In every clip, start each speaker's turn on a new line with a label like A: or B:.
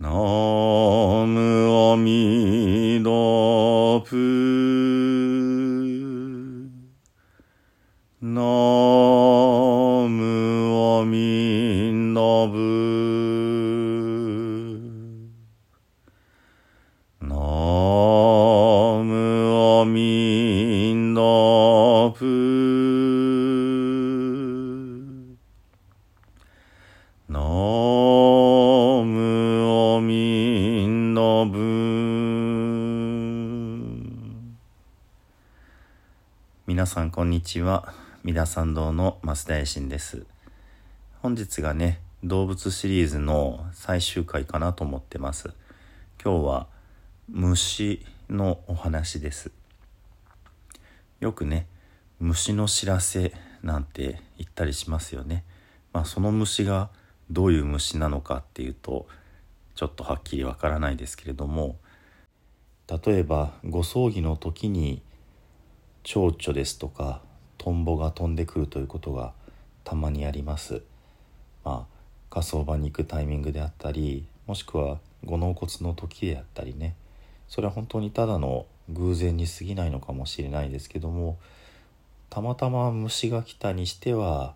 A: ナムアミダプナムアミダブナムアミダプ皆さんこんにちは。三田参道の増田衛進です。本日がね動物シリーズの最終回かなと思ってます。今日は虫のお話です。よくね虫の知らせなんて言ったりしますよね。まあその虫がどういう虫なのかっていうとちょっとはっきりわからないですけれども例えばご葬儀の時に蝶々ですとかトンボが飛んでくるということがたまにあります。まあ火葬場に行くタイミングであったりもしくはご納骨の時であったりね。それは本当にただの偶然に過ぎないのかもしれないですけどもたまたま虫が来たにしては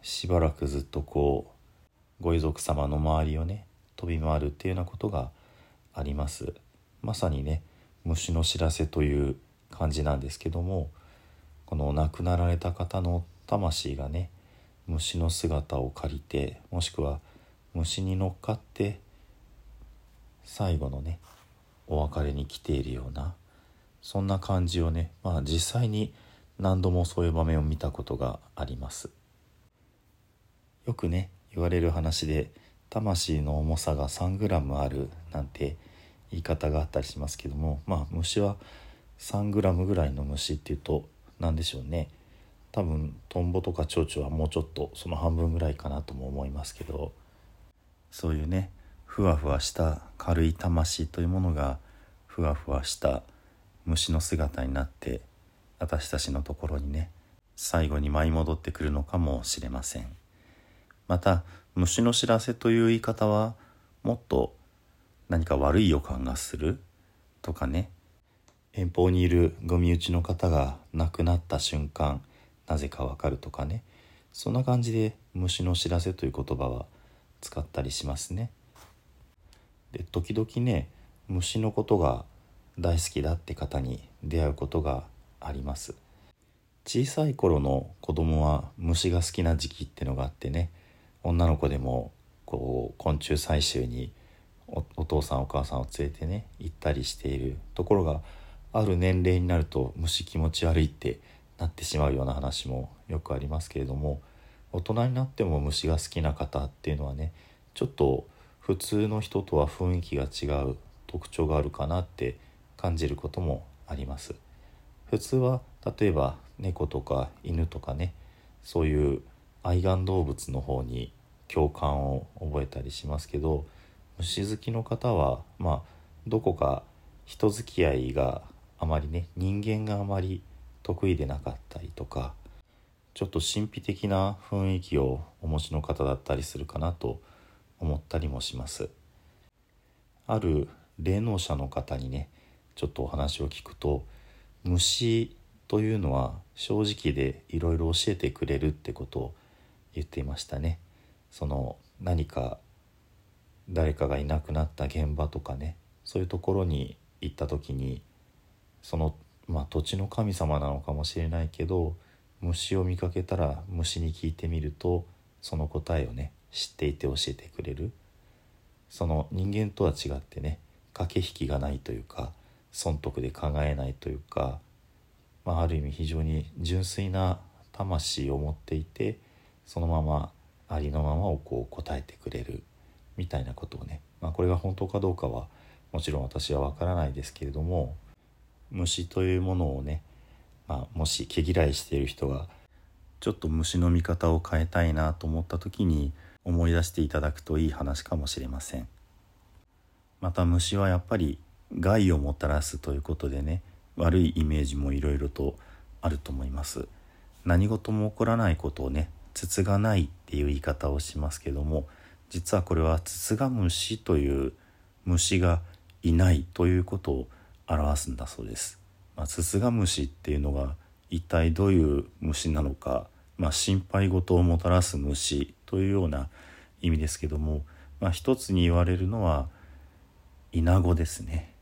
A: しばらくずっとこうご遺族様の周りをね飛び回るっていうようなことがあります。まさにね虫の知らせという感じなんですけどもこの亡くなられた方の魂がね虫の姿を借りてもしくは虫に乗っかって最後のねお別れに来ているようなそんな感じをねまあ実際に何度もそういう場面を見たことがあります。よくね言われる話で魂の重さが 3g あるなんて言い方があったりしますけどもまあ虫は 3g ぐらいの虫っていうと何でしょうね。多分トンボとか蝶々はもうちょっとその半分ぐらいかなとも思いますけど。そういうねふわふわした軽い魂というものがふわふわした虫の姿になって私たちのところにね最後に舞い戻ってくるのかもしれません。また虫の知らせという言い方はもっと何か悪い予感がするとかね遠方にいるご身内の方が亡くなった瞬間なぜかわかるとかね。そんな感じで虫の知らせという言葉は使ったりしますね。で時々ね虫のことが大好きだって方に出会うことがあります。小さい頃の子供は虫が好きな時期ってのがあってね女の子でもこう昆虫採集におお父さんお母さんを連れてね行ったりしているところがある年齢になると虫気持ち悪いってなってしまうような話もよくありますけれども大人になっても虫が好きな方っていうのはねちょっと普通の人とは雰囲気が違う特徴があるかなって感じることもあります。普通は例えば猫とか犬とかねそういう愛玩動物の方に共感を覚えたりしますけど虫好きの方はまあどこか人付き合いがあまりね人間があまり得意でなかったりとかちょっと神秘的な雰囲気をお持ちの方だったりするかなと思ったりもします。ある霊能者の方にねちょっとお話を聞くと虫というのは正直でいろいろ教えてくれるってことを言っていましたね。その何か誰かがいなくなった現場とかねそういうところに行った時にその、まあ、土地の神様なのかもしれないけど虫を見かけたら虫に聞いてみるとその答えをね知っていて教えてくれる。その人間とは違ってね駆け引きがないというか損得で考えないというか、まあ、ある意味非常に純粋な魂を持っていてそのままありのままをこう答えてくれるみたいなことをね、まあ、これが本当かどうかはもちろん私は分からないですけれども虫というものをね、まあ、もし毛嫌いしている人がちょっと虫の見方を変えたいなと思った時に思い出していただくといい話かもしれません。また虫はやっぱり害をもたらすということでね悪いイメージもいろいろとあると思います。何事も起こらないことをねつつがないっていう言い方をしますけども実はこれはつつが虫という虫がいないということを表すんだそうです。まあ、ススガムシっていうのが一体どういう虫なのか、まあ、心配事をもたらす虫というような意味ですけども、まあ、一つに言われるのはイナゴですね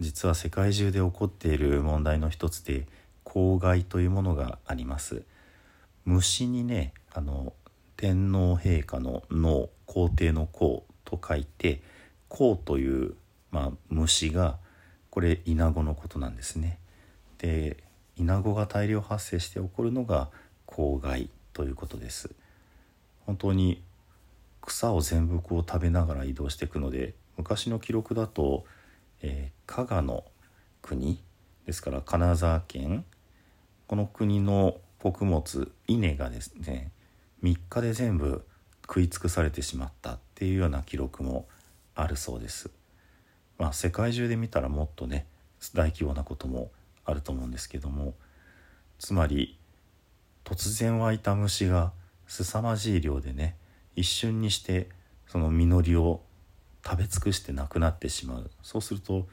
A: 実は世界中で起こっている問題の一つで公害というものがあります虫にねあの天皇陛下の脳皇帝の皇と書いて皇という、まあ、虫がこれイナゴのことなんですねでイナゴが大量発生して起こるのが公害ということです本当に草を全部こう食べながら移動していくので昔の記録だと、えー、加賀の国ですから金沢県この国の穀物稲がですね3日で全部食い尽くされてしまったっていうような記録もあるそうです。まあ世界中で見たらもっとね大規模なこともあると思うんですけどもつまり突然湧いた虫が凄まじい量でね一瞬にしてその実りを食べ尽くしてなくなってしまう。そうすると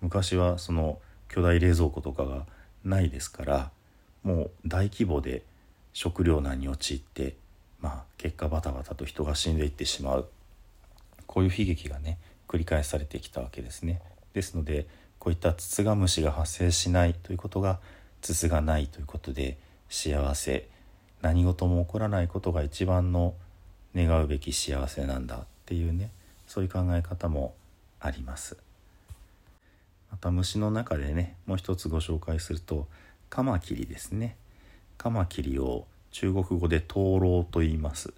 A: 昔はその巨大冷蔵庫とかがないですからもう大規模で食糧難に陥ってまあ結果バタバタと人が死んでいってしまう。こういう悲劇がね繰り返されてきたわけですね。ですのでこういったツツガムシが発生しないということがつつがないということで幸せ何事も起こらないことが一番の願うべき幸せなんだっていうねそういう考え方もあります。また虫の中でねもう一つご紹介するとカマキリですね。カマキリを中国語で灯籠と言います。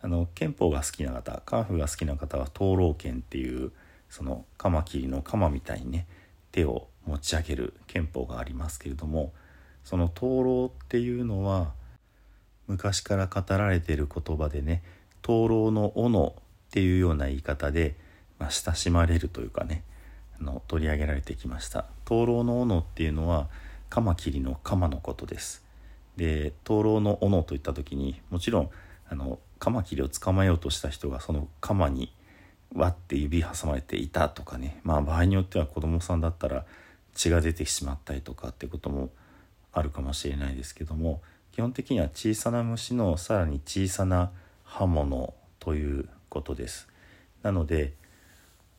A: あの憲法が好きな方カーフーが好きな方は灯籠剣っていうそのカマキリのカマみたいにね手を持ち上げる憲法がありますけれどもその灯籠っていうのは昔から語られている言葉でね灯籠の斧っていうような言い方で、まあ、親しまれるというかねあの取り上げられてきました。灯籠の斧っていうのはカマキリのカマのことです。で灯籠の斧といった時にもちろんあのカマキリを捕まえようとした人がそのカマに割って指挟まれていたとかね。まあ場合によっては子供さんだったら血が出てしまったりとかってこともあるかもしれないですけども基本的には小さな虫のさらに小さな刃物ということです。なので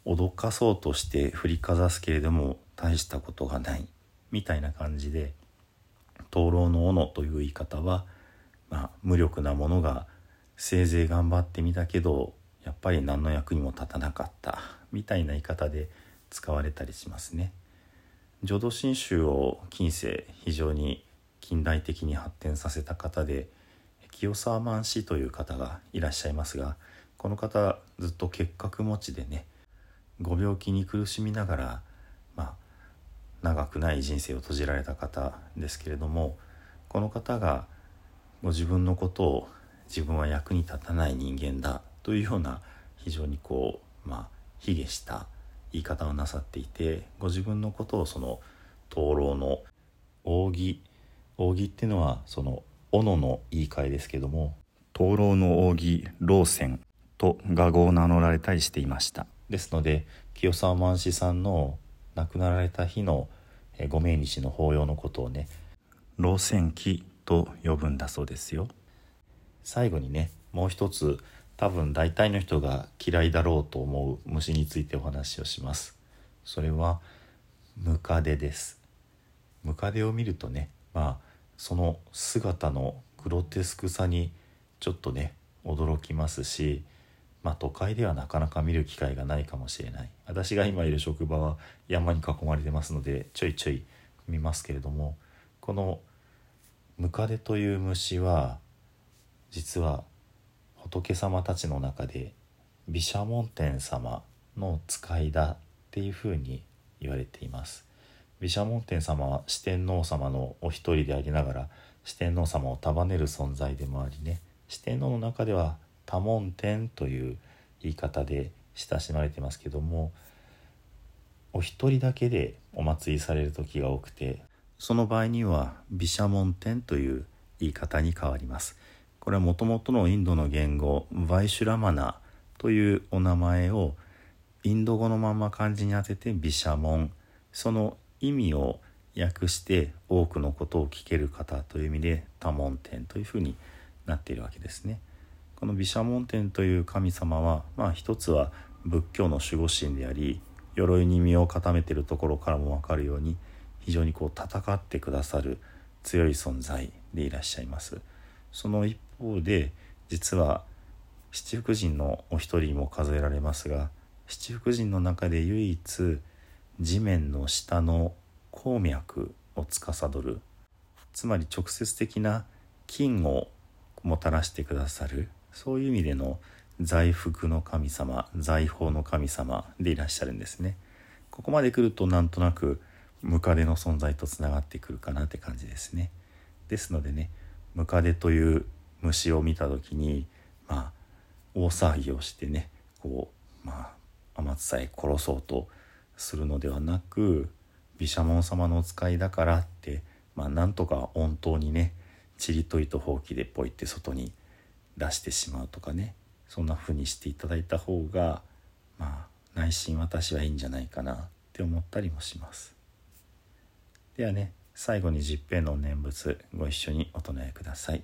A: 脅かそうとして振りかざすけれども大したことがないみたいな感じで灯籠の斧という言い方は、まあ、無力なものがせいぜい頑張ってみたけどやっぱり何の役にも立たなかったみたいな言い方で使われたりしますね。浄土真宗を近世非常に近代的に発展させた方で清沢万氏という方がいらっしゃいますがこの方ずっと結核持ちでねご病気に苦しみながらまあ長くない人生を閉じられた方ですけれどもこの方がご自分のことを自分は役に立たない人間だというような非常にこうまあ卑下した言い方をなさっていてご自分のことをその灯籠の扇扇っていうのはその斧の言い換えですけども灯籠の扇老泉と画号を名乗られたりしていました。ですので清沢万枝さんの亡くなられた日のご命日の法要のことをね老泉記と呼ぶんだそうですよ。最後にねもう一つ多分大体の人が嫌いだろうと思う虫についてお話をします。それはムカデです。ムカデを見るとねまあその姿のグロテスクさにちょっとね驚きますしまあ都会ではなかなか見る機会がないかもしれない。私が今いる職場は山に囲まれてますのでちょいちょい見ますけれどもこのムカデという虫は実は仏様たちの中で毘沙門天様の使いだっていうふうに言われています。毘沙門天様は四天王様のお一人でありながら四天王様を束ねる存在でもありね四天王の中では多聞天という言い方で親しまれてますけどもお一人だけでお祭りされる時が多くてその場合には毘沙門天という言い方に変わります。これはもともとのインドの言語バイシュラマナというお名前をインド語のまま漢字に当てて毘沙門その意味を訳して多くのことを聞ける方という意味で多聞天というふうになっているわけですね。この毘沙門天という神様はまあ一つは仏教の守護神であり鎧に身を固めているところからも分かるように非常にこう戦ってくださる強い存在でいらっしゃいます。その一方で実は七福神のお一人も数えられますが七福神の中で唯一地面の下の鉱脈を司るつまり直接的な金をもたらしてくださるそういう意味での財福の神様財宝の神様でいらっしゃるんですね。ここまで来るとなんとなくムカデの存在とつながってくるかなって感じですね。ですのでねムカデという虫を見た時にまあ大騒ぎをしてねこうまあ天津さえ殺そうとするのではなく毘沙門様のお使いだからってまあなんとか温当にねちりと糸ほうきでポイって外に出してしまうとかねそんな風にしていただいた方がまあ内心私はいいんじゃないかなって思ったりもします。ではね最後に十平の念仏ご一緒にお唱えください。